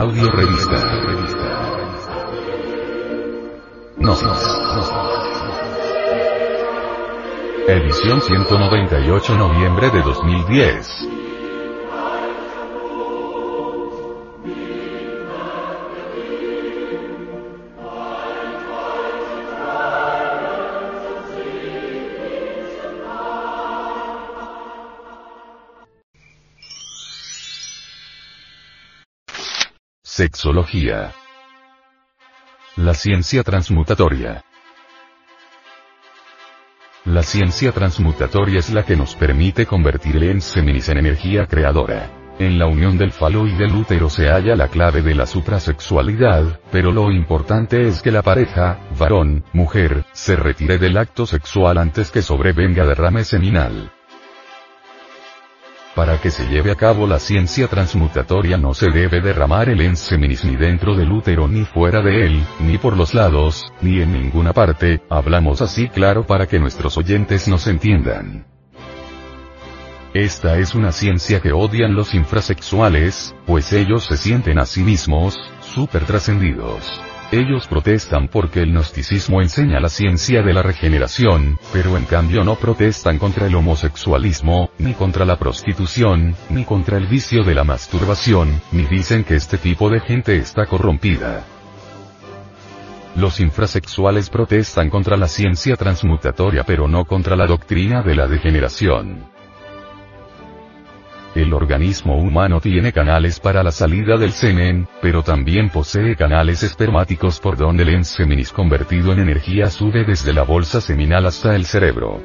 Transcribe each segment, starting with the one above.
Audio Revista. No. Edición 198 noviembre de 2010. Sexología. La ciencia transmutatoria. La ciencia transmutatoria es la que nos permite convertir el enseminis en energía creadora. En la unión del falo y del útero se halla la clave de la suprasexualidad, pero lo importante es que la pareja, varón, mujer, se retire del acto sexual antes que sobrevenga derrame seminal. Para que se lleve a cabo la ciencia transmutatoria no se debe derramar el enseminis ni dentro del útero ni fuera de él, ni por los lados, ni en ninguna parte, hablamos así claro para que nuestros oyentes nos entiendan. Esta es una ciencia que odian los infrasexuales, pues ellos se sienten a sí mismos, super trascendidos. Ellos protestan porque el gnosticismo enseña la ciencia de la regeneración, pero en cambio no protestan contra el homosexualismo, ni contra la prostitución, ni contra el vicio de la masturbación, ni dicen que este tipo de gente está corrompida. Los infrasexuales protestan contra la ciencia transmutatoria pero no contra la doctrina de la degeneración. El organismo humano tiene canales para la salida del semen, pero también posee canales espermáticos por donde el enseminis convertido en energía sube desde la bolsa seminal hasta el cerebro.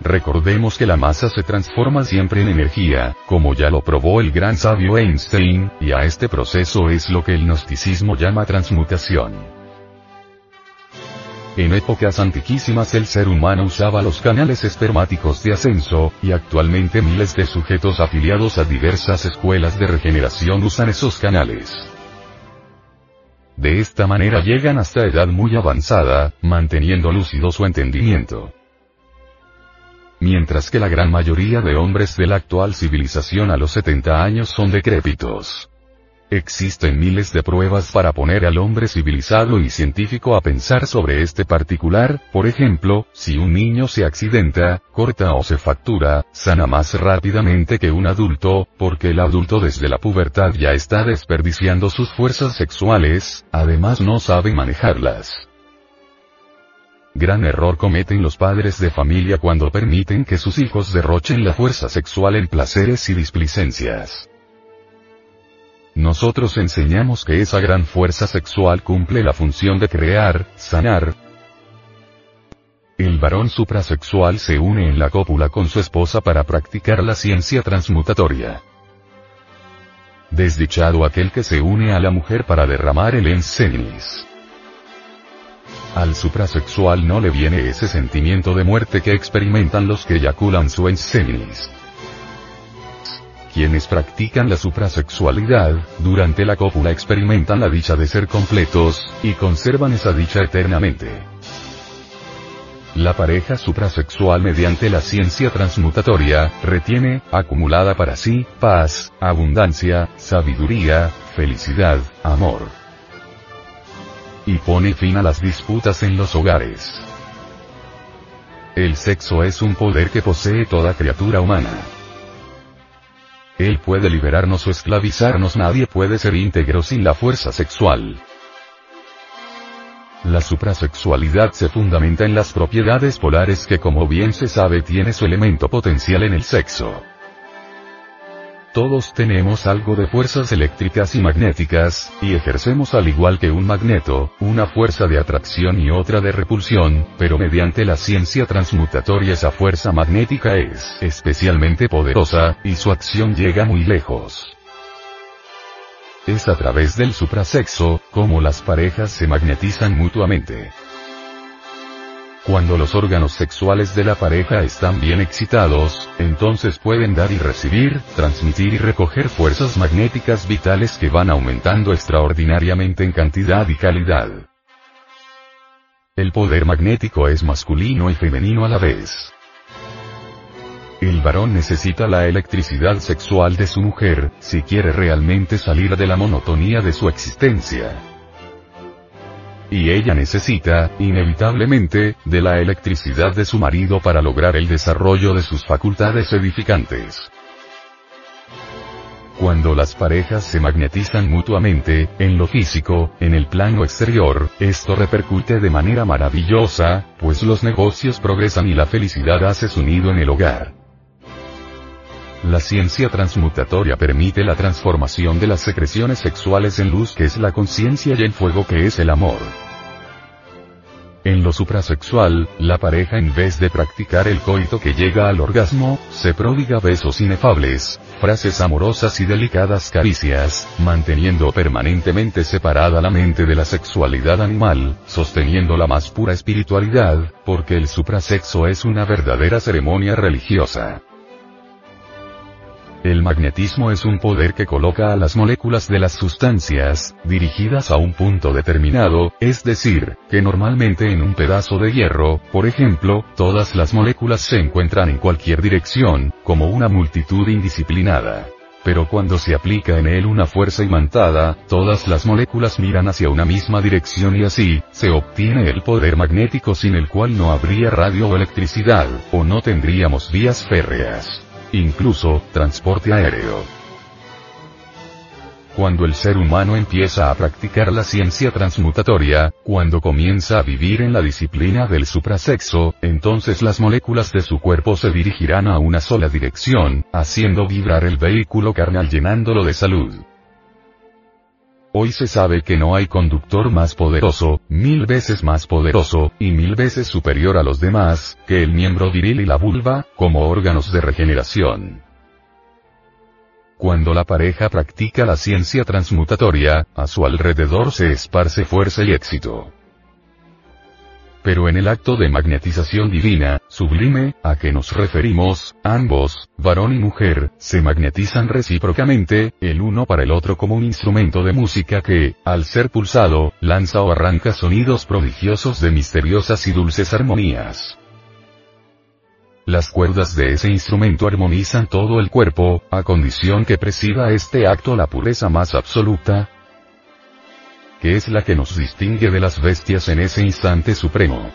Recordemos que la masa se transforma siempre en energía, como ya lo probó el gran sabio Einstein, y a este proceso es lo que el gnosticismo llama transmutación. En épocas antiquísimas el ser humano usaba los canales espermáticos de ascenso, y actualmente miles de sujetos afiliados a diversas escuelas de regeneración usan esos canales. De esta manera llegan hasta edad muy avanzada, manteniendo lúcido su entendimiento. Mientras que la gran mayoría de hombres de la actual civilización a los 70 años son decrépitos. Existen miles de pruebas para poner al hombre civilizado y científico a pensar sobre este particular, por ejemplo, si un niño se accidenta, corta o se factura, sana más rápidamente que un adulto, porque el adulto desde la pubertad ya está desperdiciando sus fuerzas sexuales, además no sabe manejarlas. Gran error cometen los padres de familia cuando permiten que sus hijos derrochen la fuerza sexual en placeres y displicencias. Nosotros enseñamos que esa gran fuerza sexual cumple la función de crear, sanar. El varón suprasexual se une en la cópula con su esposa para practicar la ciencia transmutatoria. Desdichado aquel que se une a la mujer para derramar el enseninis. Al suprasexual no le viene ese sentimiento de muerte que experimentan los que eyaculan su enseninis. Quienes practican la suprasexualidad, durante la cópula experimentan la dicha de ser completos, y conservan esa dicha eternamente. La pareja suprasexual mediante la ciencia transmutatoria, retiene, acumulada para sí, paz, abundancia, sabiduría, felicidad, amor. Y pone fin a las disputas en los hogares. El sexo es un poder que posee toda criatura humana. Él puede liberarnos o esclavizarnos, nadie puede ser íntegro sin la fuerza sexual. La suprasexualidad se fundamenta en las propiedades polares que como bien se sabe tiene su elemento potencial en el sexo. Todos tenemos algo de fuerzas eléctricas y magnéticas, y ejercemos al igual que un magneto, una fuerza de atracción y otra de repulsión, pero mediante la ciencia transmutatoria esa fuerza magnética es especialmente poderosa, y su acción llega muy lejos. Es a través del suprasexo, como las parejas se magnetizan mutuamente. Cuando los órganos sexuales de la pareja están bien excitados, entonces pueden dar y recibir, transmitir y recoger fuerzas magnéticas vitales que van aumentando extraordinariamente en cantidad y calidad. El poder magnético es masculino y femenino a la vez. El varón necesita la electricidad sexual de su mujer, si quiere realmente salir de la monotonía de su existencia. Y ella necesita, inevitablemente, de la electricidad de su marido para lograr el desarrollo de sus facultades edificantes. Cuando las parejas se magnetizan mutuamente, en lo físico, en el plano exterior, esto repercute de manera maravillosa, pues los negocios progresan y la felicidad hace su nido en el hogar. La ciencia transmutatoria permite la transformación de las secreciones sexuales en luz que es la conciencia y el fuego que es el amor. En lo suprasexual, la pareja en vez de practicar el coito que llega al orgasmo, se prodiga besos inefables, frases amorosas y delicadas caricias, manteniendo permanentemente separada la mente de la sexualidad animal, sosteniendo la más pura espiritualidad, porque el suprasexo es una verdadera ceremonia religiosa. El magnetismo es un poder que coloca a las moléculas de las sustancias, dirigidas a un punto determinado, es decir, que normalmente en un pedazo de hierro, por ejemplo, todas las moléculas se encuentran en cualquier dirección, como una multitud indisciplinada. Pero cuando se aplica en él una fuerza imantada, todas las moléculas miran hacia una misma dirección y así, se obtiene el poder magnético sin el cual no habría radio o electricidad, o no tendríamos vías férreas incluso, transporte aéreo. Cuando el ser humano empieza a practicar la ciencia transmutatoria, cuando comienza a vivir en la disciplina del suprasexo, entonces las moléculas de su cuerpo se dirigirán a una sola dirección, haciendo vibrar el vehículo carnal llenándolo de salud. Hoy se sabe que no hay conductor más poderoso, mil veces más poderoso, y mil veces superior a los demás, que el miembro viril y la vulva, como órganos de regeneración. Cuando la pareja practica la ciencia transmutatoria, a su alrededor se esparce fuerza y éxito pero en el acto de magnetización divina, sublime, a que nos referimos, ambos, varón y mujer, se magnetizan recíprocamente, el uno para el otro como un instrumento de música que, al ser pulsado, lanza o arranca sonidos prodigiosos de misteriosas y dulces armonías. Las cuerdas de ese instrumento armonizan todo el cuerpo, a condición que presida este acto la pureza más absoluta, que es la que nos distingue de las bestias en ese instante supremo.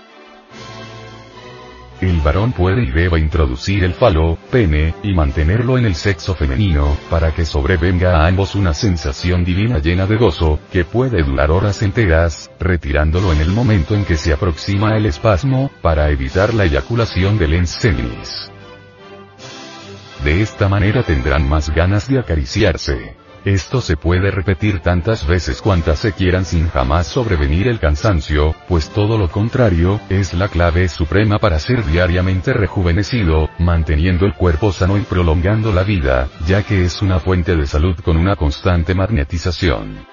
El varón puede y deba introducir el falo, pene, y mantenerlo en el sexo femenino, para que sobrevenga a ambos una sensación divina llena de gozo, que puede durar horas enteras, retirándolo en el momento en que se aproxima el espasmo, para evitar la eyaculación del enseminis. De esta manera tendrán más ganas de acariciarse. Esto se puede repetir tantas veces cuantas se quieran sin jamás sobrevenir el cansancio, pues todo lo contrario, es la clave suprema para ser diariamente rejuvenecido, manteniendo el cuerpo sano y prolongando la vida, ya que es una fuente de salud con una constante magnetización.